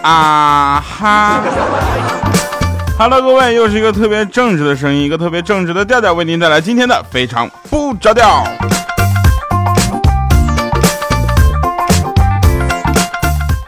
啊哈！Hello，各位，又是一个特别正直的声音，一个特别正直的调调，为您带来今天的非常不着调。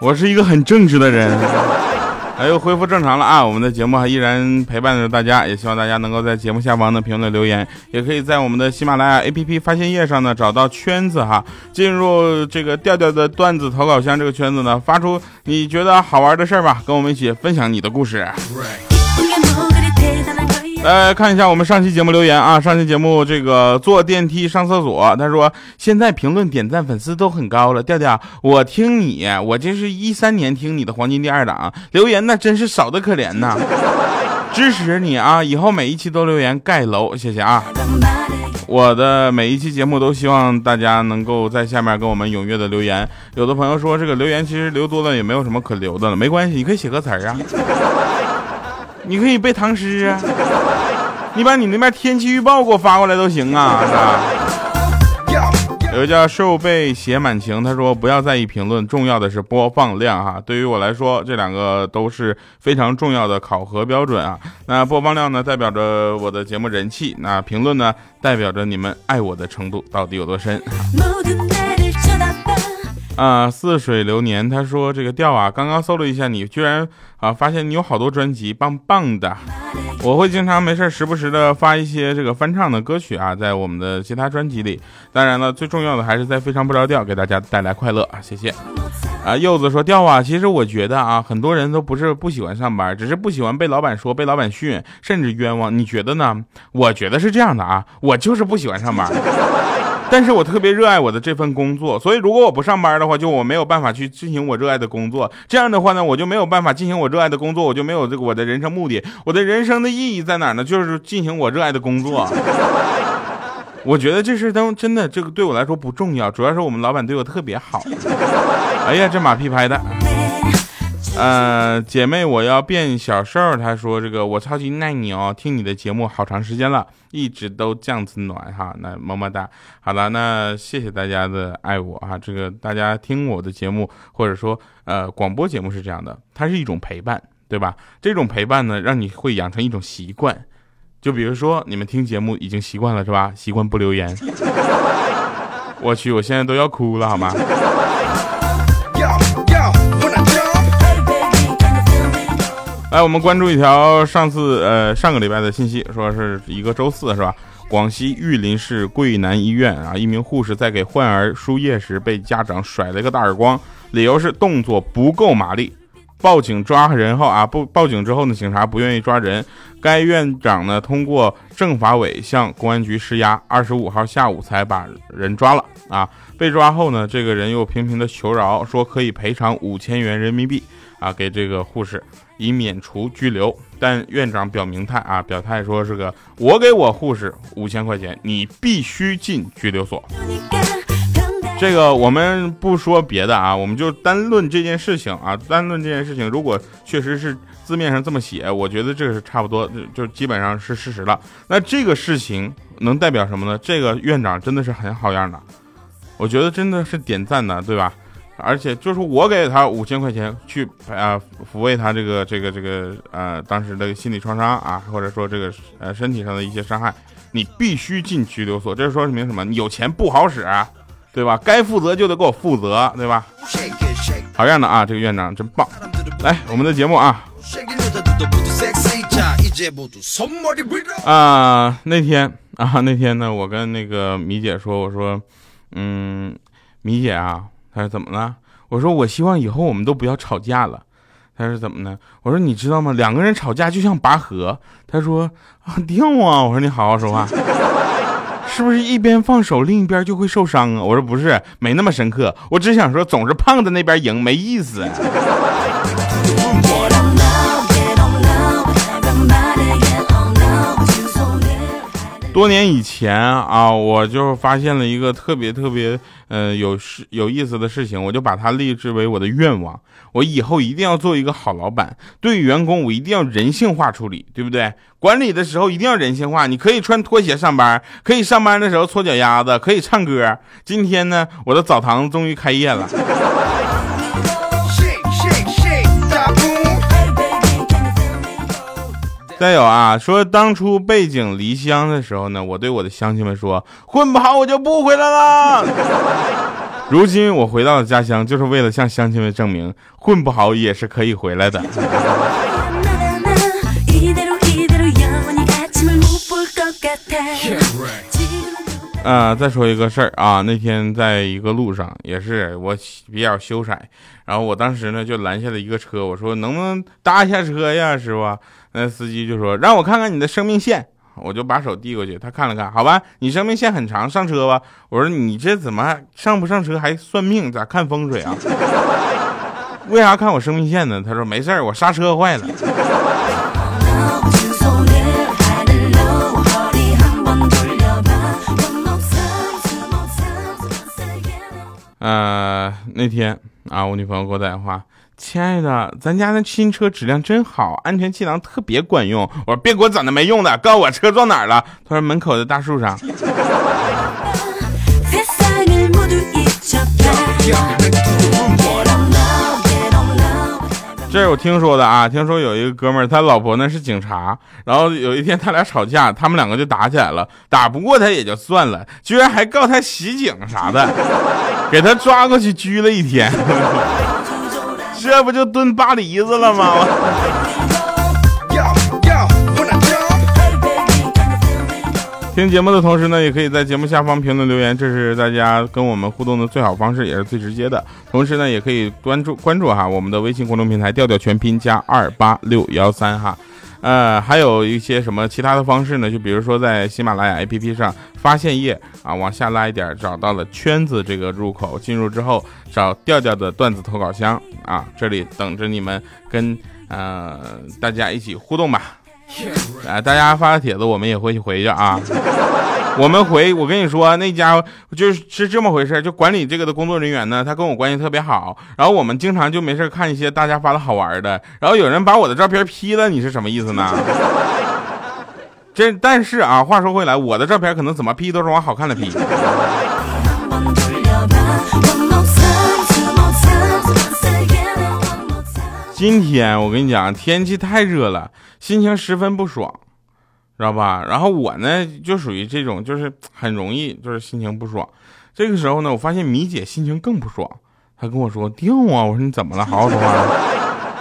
我是一个很正直的人。哎，又恢复正常了啊！我们的节目还依然陪伴着大家，也希望大家能够在节目下方的评论留言，也可以在我们的喜马拉雅 APP 发现页上呢找到圈子哈，进入这个调调的段子投稿箱这个圈子呢，发出你觉得好玩的事儿吧，跟我们一起分享你的故事。来看一下我们上期节目留言啊，上期节目这个坐电梯上厕所，他说现在评论点赞粉丝都很高了，调调我听你，我这是一三年听你的黄金第二档，留言那真是少的可怜呐，支持你啊，以后每一期都留言盖楼，谢谢啊，我的每一期节目都希望大家能够在下面跟我们踊跃的留言，有的朋友说这个留言其实留多了也没有什么可留的了，没关系，你可以写个词儿啊。你可以背唐诗啊，你把你那边天气预报给我发过来都行啊，是吧？有个叫瘦背写满情，他说不要在意评论，重要的是播放量哈。对于我来说，这两个都是非常重要的考核标准啊。那播放量呢，代表着我的节目人气；那评论呢，代表着你们爱我的程度到底有多深。啊，似水流年，他说这个调啊，刚刚搜了一下你，居然啊发现你有好多专辑，棒棒的。我会经常没事时不时的发一些这个翻唱的歌曲啊，在我们的其他专辑里。当然了，最重要的还是在非常不着调给大家带来快乐啊，谢谢。啊，柚子说调啊，其实我觉得啊，很多人都不是不喜欢上班，只是不喜欢被老板说、被老板训，甚至冤枉。你觉得呢？我觉得是这样的啊，我就是不喜欢上班。但是我特别热爱我的这份工作，所以如果我不上班的话，就我没有办法去进行我热爱的工作。这样的话呢，我就没有办法进行我热爱的工作，我就没有这个我的人生目的。我的人生的意义在哪呢？就是进行我热爱的工作。我觉得这事都真的，这个对我来说不重要，主要是我们老板对我特别好。哎呀，这马屁拍的。呃，姐妹，我要变小瘦。他说：“这个我超级爱你哦，听你的节目好长时间了，一直都这样子暖哈。那么么哒。好了，那谢谢大家的爱我哈。这个大家听我的节目，或者说呃广播节目是这样的，它是一种陪伴，对吧？这种陪伴呢，让你会养成一种习惯。就比如说你们听节目已经习惯了是吧？习惯不留言。我去，我现在都要哭了好吗？”来，我们关注一条上次呃上个礼拜的信息，说是一个周四是吧？广西玉林市桂南医院啊，一名护士在给患儿输液时被家长甩了一个大耳光，理由是动作不够麻利。报警抓人后啊，不报警之后呢，警察不愿意抓人。该院长呢通过政法委向公安局施压，二十五号下午才把人抓了啊。被抓后呢，这个人又频频的求饶，说可以赔偿五千元人民币啊给这个护士。以免除拘留，但院长表明态啊，表态说是个我给我护士五千块钱，你必须进拘留所。这个我们不说别的啊，我们就单论这件事情啊，单论这件事情，如果确实是字面上这么写，我觉得这个是差不多，就基本上是事实了。那这个事情能代表什么呢？这个院长真的是很好样的，我觉得真的是点赞的，对吧？而且就是我给他五千块钱去啊抚慰他这个这个这个呃当时的心理创伤啊，或者说这个呃身体上的一些伤害，你必须进拘留所。这说明什么？你有钱不好使，对吧？该负责就得给我负责，对吧？好样的啊！这个院长真棒。来，我们的节目啊啊那天啊那天呢，我跟那个米姐说，我说嗯，米姐啊。他说怎么了？我说我希望以后我们都不要吵架了。他说怎么呢？我说你知道吗？两个人吵架就像拔河。他说啊掉啊！我说你好好说话，是不是一边放手另一边就会受伤啊？我说不是，没那么深刻。我只想说总是胖子那边赢没意思。多年以前啊，我就发现了一个特别特别呃有事有意思的事情，我就把它立志为我的愿望。我以后一定要做一个好老板，对员工我一定要人性化处理，对不对？管理的时候一定要人性化。你可以穿拖鞋上班，可以上班的时候搓脚丫子，可以唱歌。今天呢，我的澡堂终于开业了。再有啊，说当初背井离乡的时候呢，我对我的乡亲们说，混不好我就不回来了。如今我回到了家乡，就是为了向乡亲们证明，混不好也是可以回来的。啊，再说一个事儿啊，那天在一个路上，也是我比较羞涩，然后我当时呢就拦下了一个车，我说能不能搭一下车呀，师傅？那司机就说让我看看你的生命线，我就把手递过去，他看了看，好吧，你生命线很长，上车吧。我说你这怎么上不上车还算命，咋看风水啊？为啥看我生命线呢？他说没事儿，我刹车坏了。呃，那天啊，我女朋友给我打电话，亲爱的，咱家那新车质量真好，安全气囊特别管用。我说别给我整那没用的，告诉我车撞哪儿了。他说门口的大树上。这是我听说的啊，听说有一个哥们儿，他老婆呢是警察，然后有一天他俩吵架，他们两个就打起来了，打不过他也就算了，居然还告他袭警啥的，给他抓过去拘了一天，这不就蹲巴黎子了吗？听节目的同时呢，也可以在节目下方评论留言，这是大家跟我们互动的最好方式，也是最直接的。同时呢，也可以关注关注哈我们的微信公众平台调调全拼加二八六幺三哈。呃，还有一些什么其他的方式呢？就比如说在喜马拉雅 APP 上发现页啊，往下拉一点，找到了圈子这个入口，进入之后找调调的段子投稿箱啊，这里等着你们跟呃大家一起互动吧。啊，大家发的帖子我们也会去回去啊。我们回，我跟你说，那家就是是这么回事，就管理这个的工作人员呢，他跟我关系特别好。然后我们经常就没事看一些大家发的好玩的。然后有人把我的照片 P 了，你是什么意思呢？这但是啊，话说回来，我的照片可能怎么 P 都是往好看的 P。今天我跟你讲，天气太热了，心情十分不爽，知道吧？然后我呢，就属于这种，就是很容易就是心情不爽。这个时候呢，我发现米姐心情更不爽，她跟我说：“掉啊！”我说：“你怎么了？好好说话。”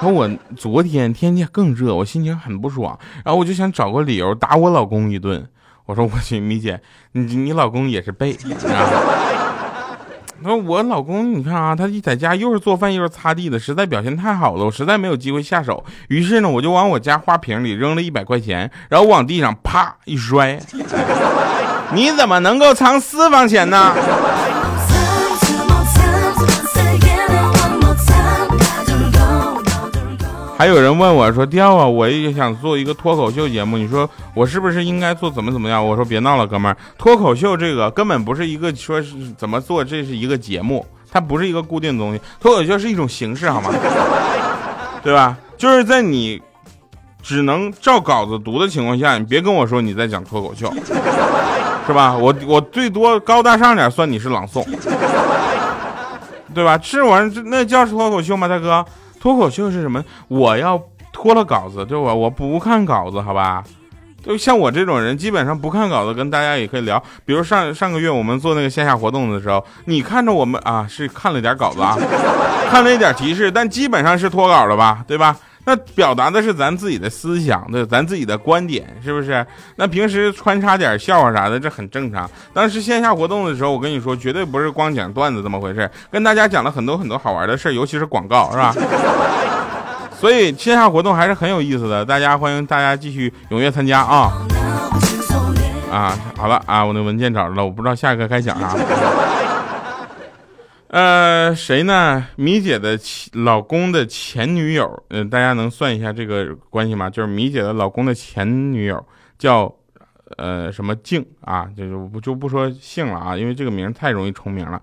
说：“我昨天天气更热，我心情很不爽，然后我就想找个理由打我老公一顿。”我说：“我去，米姐，你你老公也是背。”那我老公，你看啊，他一在家又是做饭又是擦地的，实在表现太好了，我实在没有机会下手。于是呢，我就往我家花瓶里扔了一百块钱，然后往地上啪一摔。你怎么能够藏私房钱呢？还有人问我说：“调啊，我也想做一个脱口秀节目，你说我是不是应该做怎么怎么样？”我说：“别闹了，哥们儿，脱口秀这个根本不是一个说是怎么做，这是一个节目，它不是一个固定的东西。脱口秀是一种形式，好吗？对吧？就是在你只能照稿子读的情况下，你别跟我说你在讲脱口秀，是吧？我我最多高大上点算你是朗诵，对吧？这玩意儿那叫脱口秀吗，大哥？”脱口秀是什么？我要脱了稿子，对吧？我不看稿子，好吧？就像我这种人，基本上不看稿子，跟大家也可以聊。比如上上个月我们做那个线下活动的时候，你看着我们啊，是看了点稿子啊，看了一点提示，但基本上是脱稿了吧，对吧？那表达的是咱自己的思想，对，咱自己的观点，是不是？那平时穿插点笑话啥的，这很正常。当时线下活动的时候，我跟你说，绝对不是光讲段子这么回事，跟大家讲了很多很多好玩的事尤其是广告，是吧？所以线下活动还是很有意思的，大家欢迎大家继续踊跃参加啊！啊，好了啊，我那文件找着了，我不知道下一个该讲啥。呃，谁呢？米姐的老公的前女友，嗯，大家能算一下这个关系吗？就是米姐的老公的前女友叫，呃什么静啊，就是不就不说姓了啊，因为这个名太容易重名了。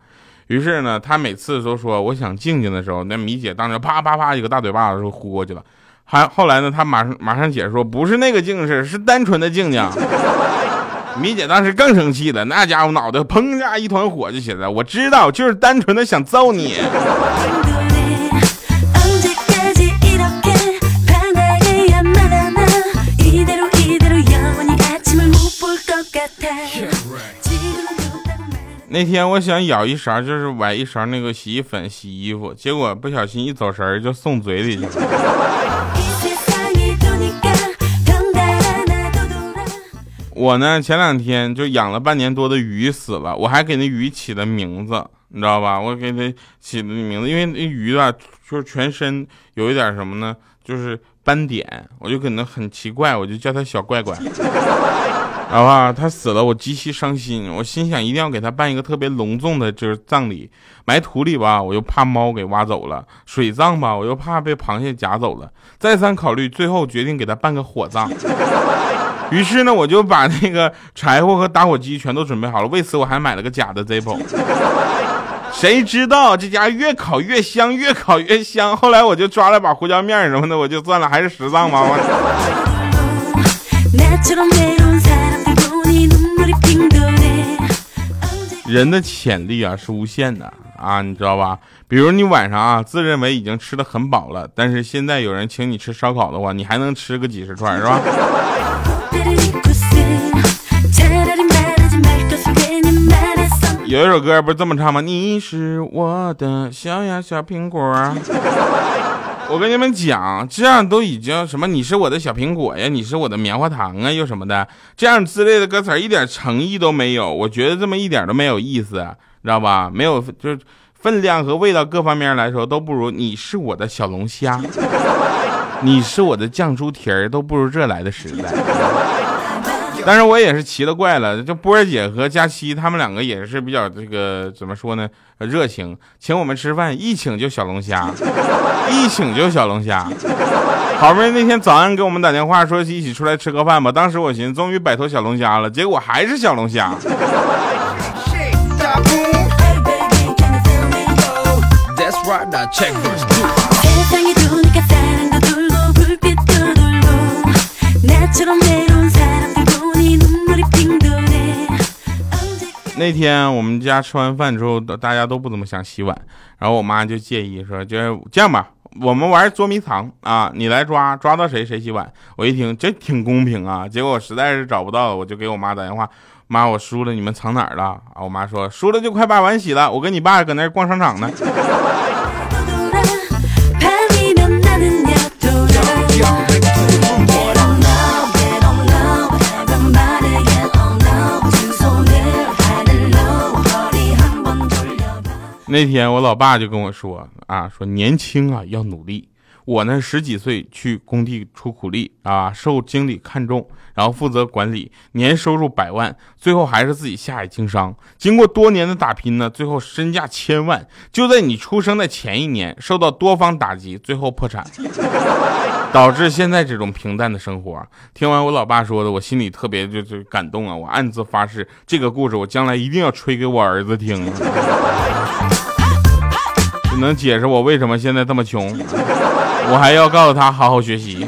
于是呢，他每次都说我想静静的时候，那米姐当时啪啪啪一个大嘴巴子就呼过去了。还后来呢，他马上马上解释说不是那个静是是单纯的静静。米姐当时更生气了，那家伙脑袋砰一下一团火就起来了。我知道，就是单纯的想揍你。那天我想舀一勺，就是崴一勺那个洗衣粉洗衣服，结果不小心一走神儿就送嘴里去了。我呢，前两天就养了半年多的鱼死了，我还给那鱼起了名字，你知道吧？我给它起的名字，因为那鱼啊，就是全身有一点什么呢？就是斑点，我就可能很奇怪，我就叫它小怪怪。然后啊，他死了，我极其伤心。我心想，一定要给他办一个特别隆重的，就是葬礼。埋土里吧，我又怕猫给挖走了；水葬吧，我又怕被螃蟹夹走了。再三考虑，最后决定给他办个火葬。于是呢，我就把那个柴火和打火机全都准备好了。为此，我还买了个假的 Zippo。谁知道这家越烤越香，越烤越香。后来我就抓了把胡椒面什么的，我就算了，还是实葬吧。人的潜力啊是无限的啊，你知道吧？比如你晚上啊，自认为已经吃的很饱了，但是现在有人请你吃烧烤的话，你还能吃个几十串，是吧？有一首歌不是这么唱吗？你是我的小呀小苹果。我跟你们讲，这样都已经什么？你是我的小苹果呀，你是我的棉花糖啊，又什么的，这样之类的歌词一点诚意都没有。我觉得这么一点都没有意思，知道吧？没有，就是分量和味道各方面来说都不如。你是我的小龙虾，你是我的酱猪蹄儿，都不如这来的实在。但是我也是奇了怪了，这波儿姐和佳期他们两个也是比较这个怎么说呢？热情，请我们吃饭，一请就小龙虾，一请就小龙虾。好不容易那天早上给我们打电话说一起出来吃个饭吧，当时我寻思终于摆脱小龙虾了，结果还是小龙虾。那天我们家吃完饭之后，大家都不怎么想洗碗，然后我妈就介意说：“就这样吧，我们玩捉迷藏啊，你来抓，抓到谁谁洗碗。”我一听这挺公平啊，结果我实在是找不到，我就给我妈打电话：“妈，我输了，你们藏哪儿了？”啊，我妈说：“输了就快把碗洗了，我跟你爸搁那逛商场呢。”那天我老爸就跟我说啊，说年轻啊要努力。我呢十几岁去工地出苦力啊，受经理看中，然后负责管理，年收入百万，最后还是自己下海经商。经过多年的打拼呢，最后身价千万。就在你出生的前一年，受到多方打击，最后破产，导致现在这种平淡的生活。听完我老爸说的，我心里特别就就感动啊！我暗自发誓，这个故事我将来一定要吹给我儿子听。你能解释我为什么现在这么穷，我还要告诉他好好学习。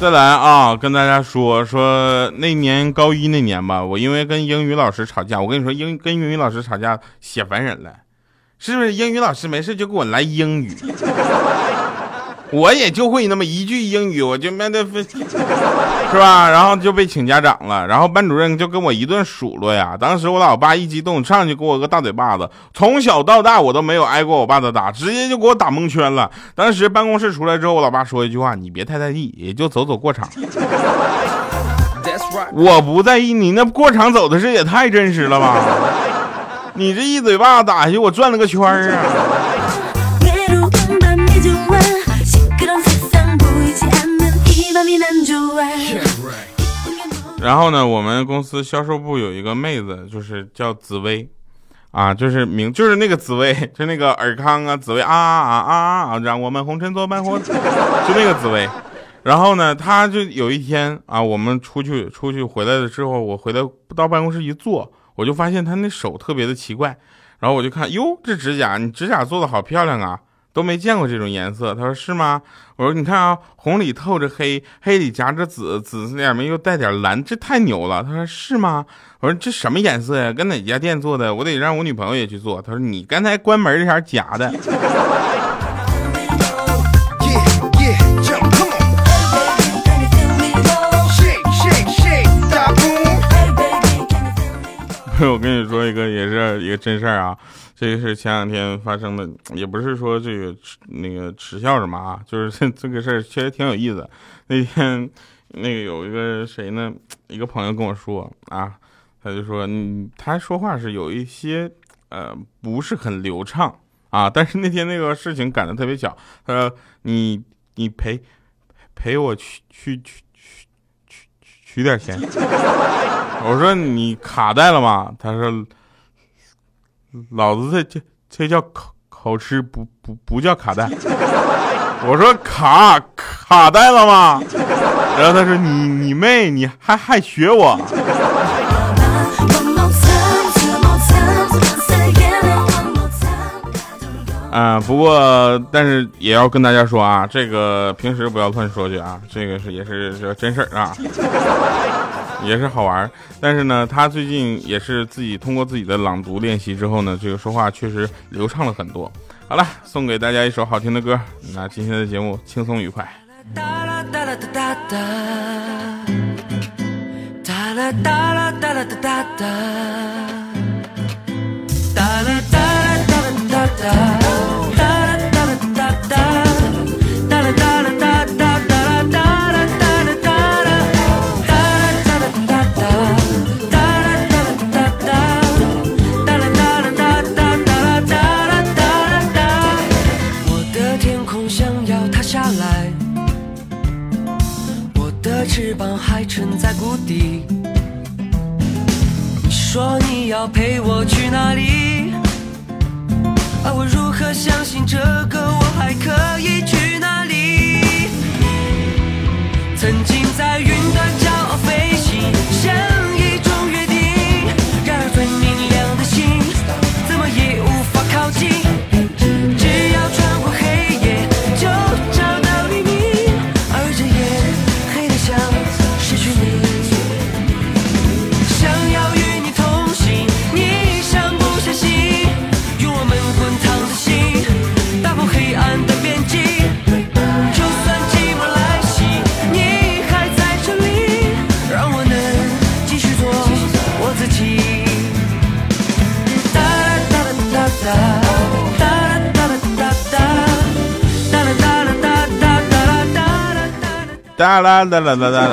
再来啊，跟大家说说那年高一那年吧，我因为跟英语老师吵架，我跟你说英跟英语老师吵架写烦人了，是不是？英语老师没事就给我来英语。我也就会那么一句英语，我就没得分，是吧？然后就被请家长了，然后班主任就跟我一顿数落呀。当时我老爸一激动，上去给我个大嘴巴子。从小到大我都没有挨过我爸的打，直接就给我打蒙圈了。当时办公室出来之后，我老爸说一句话：“你别太在意，也就走走过场。”我不在意，你那过场走的是也太真实了吧？你这一嘴巴打下去，我转了个圈儿啊！然后呢，我们公司销售部有一个妹子，就是叫紫薇，啊，就是名就是那个紫薇，就那个尔康啊，紫薇啊啊啊啊啊，让我们红尘作伴，就那个紫薇。然后呢，她就有一天啊，我们出去出去回来了之后，我回来到办公室一坐，我就发现她那手特别的奇怪。然后我就看，哟，这指甲，你指甲做的好漂亮啊，都没见过这种颜色。他说是吗？我说你看啊，红里透着黑，黑里夹着紫，紫色里面又带点蓝，这太牛了。他说是吗？我说这什么颜色呀？跟哪家店做的？我得让我女朋友也去做。他说你刚才关门那前夹的。我跟你说一个，也是一个真事儿啊。这个是前两天发生的，也不是说这个那个耻笑什么啊，就是 这个事儿确实挺有意思。那天那个有一个谁呢，一个朋友跟我说啊，他就说，嗯，他说话是有一些呃不是很流畅啊。但是那天那个事情赶得特别巧，他说你你陪陪我去去去去取取点钱。我说你卡带了吗？他说，老子这这这叫口口吃，不不不叫卡带。我说卡卡带了吗？然后他说你你妹，你还还学我。啊，不过但是也要跟大家说啊，这个平时不要乱说去啊，这个是也是这真事儿啊。也是好玩，但是呢，他最近也是自己通过自己的朗读练习之后呢，这个说话确实流畅了很多。好了，送给大家一首好听的歌，那今天的节目轻松愉快。哒哒哒哒哒哒哒哒哒 die. 啦啦哒啦哒哒！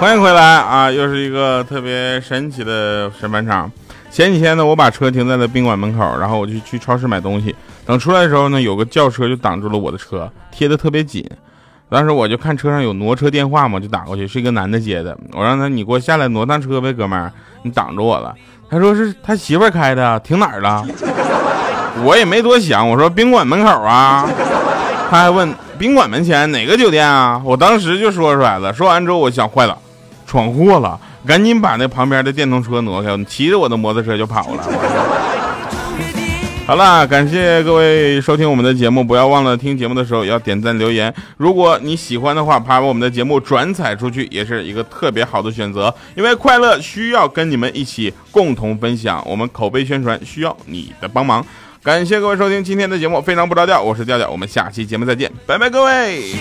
欢迎回来啊，又是一个特别神奇的审判场。前几天呢，我把车停在了宾馆门口，然后我就去超市买东西。等出来的时候呢，有个轿车就挡住了我的车，贴的特别紧。当时我就看车上有挪车电话嘛，就打过去，是一个男的接的。我让他，你给我下来挪趟车呗，哥们儿，你挡着我了。他说是他媳妇开的，停哪儿了？我也没多想，我说宾馆门口啊。他还问。宾馆门前哪个酒店啊？我当时就说出来了。说完之后，我想坏了，闯祸了，赶紧把那旁边的电动车挪开，骑着我的摩托车就跑了。好了，感谢各位收听我们的节目，不要忘了听节目的时候要点赞留言。如果你喜欢的话，把我们的节目转载出去，也是一个特别好的选择。因为快乐需要跟你们一起共同分享，我们口碑宣传需要你的帮忙。感谢各位收听今天的节目，非常不着调，我是调调，我们下期节目再见，拜拜，各位。